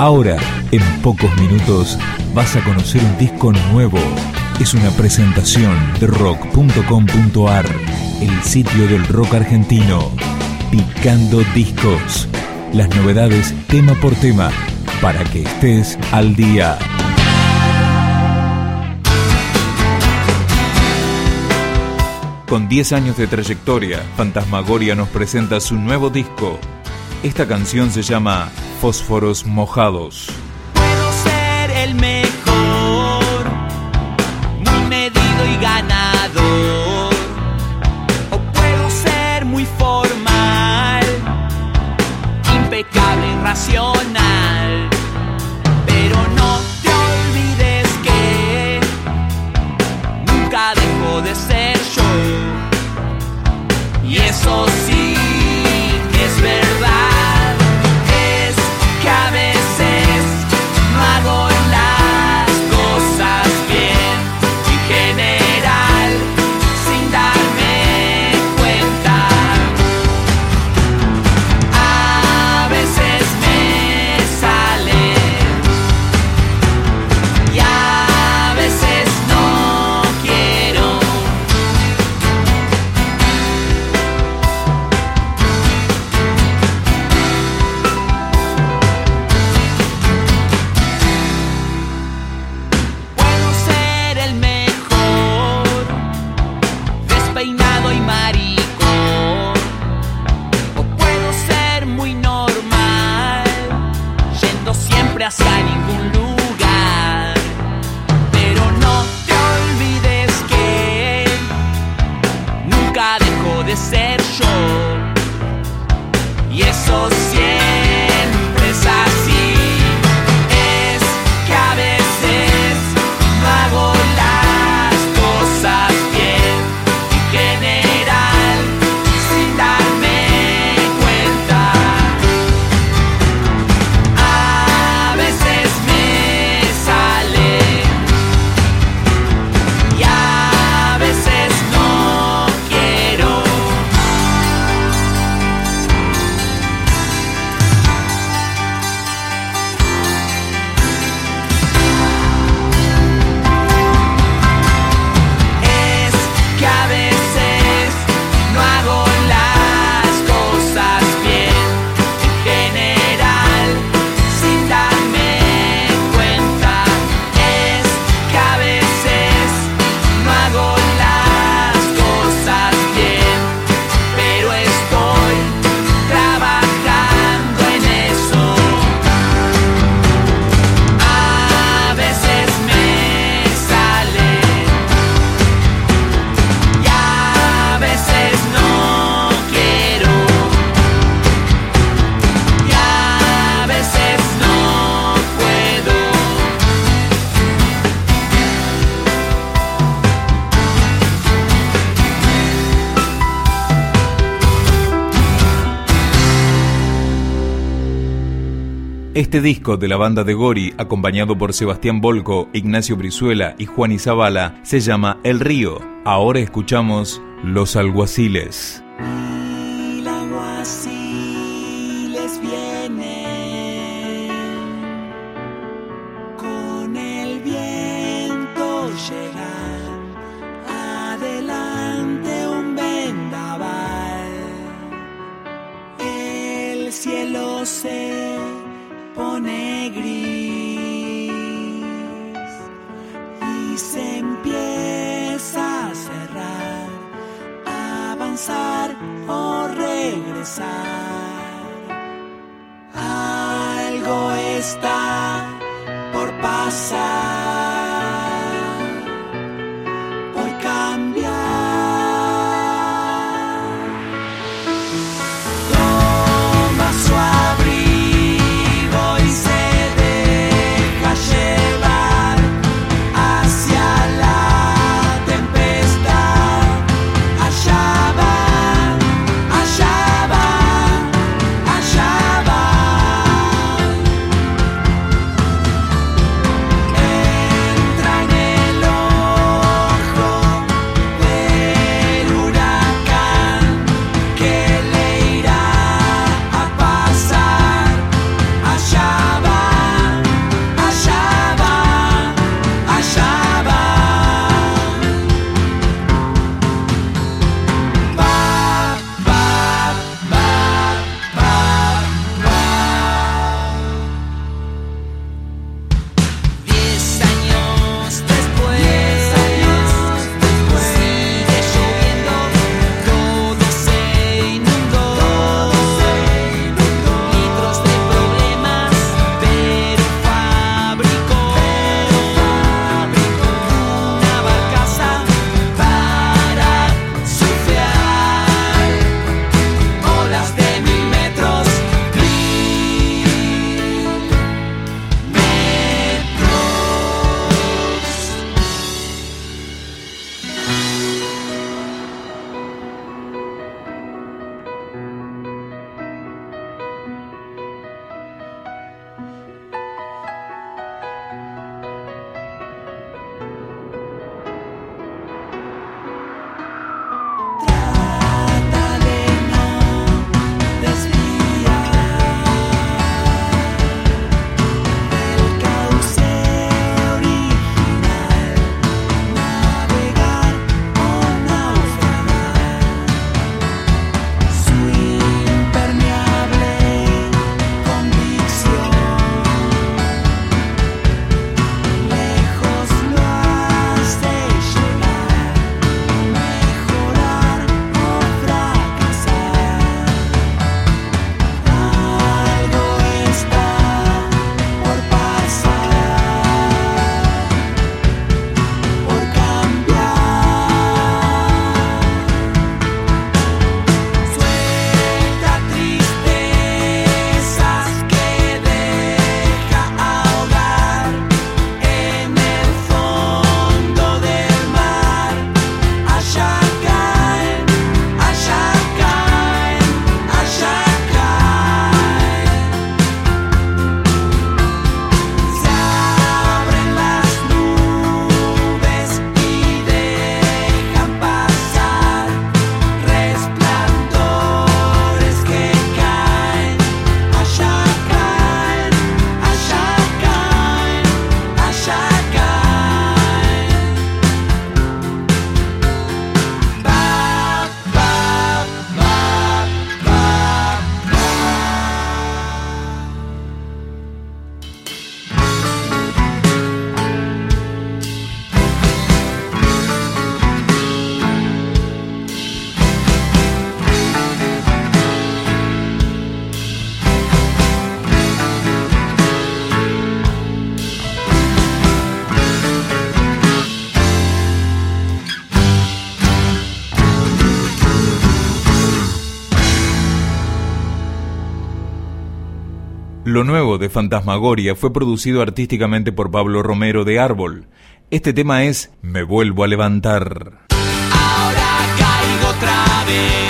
Ahora, en pocos minutos, vas a conocer un disco nuevo. Es una presentación de rock.com.ar, el sitio del rock argentino. Picando discos. Las novedades tema por tema, para que estés al día. Con 10 años de trayectoria, Fantasmagoria nos presenta su nuevo disco. Esta canción se llama Fósforos Mojados. Puedo ser el mejor, muy medido y ganador. O puedo ser muy formal, impecable y racional. Este disco de la banda de Gori, acompañado por Sebastián Volco, Ignacio Brizuela y Juan Izabala, se llama El Río. Ahora escuchamos Los Alguaciles. Y se empieza a cerrar avanzar o regresar. Algo está por pasar, Lo nuevo de Fantasmagoria fue producido artísticamente por Pablo Romero de Árbol. Este tema es Me vuelvo a levantar. Ahora caigo otra vez.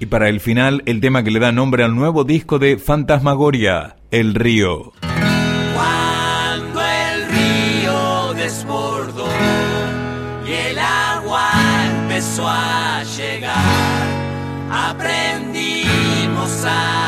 Y para el final, el tema que le da nombre al nuevo disco de Fantasmagoria, El Río. Cuando el río desbordó y el agua empezó a llegar, aprendimos a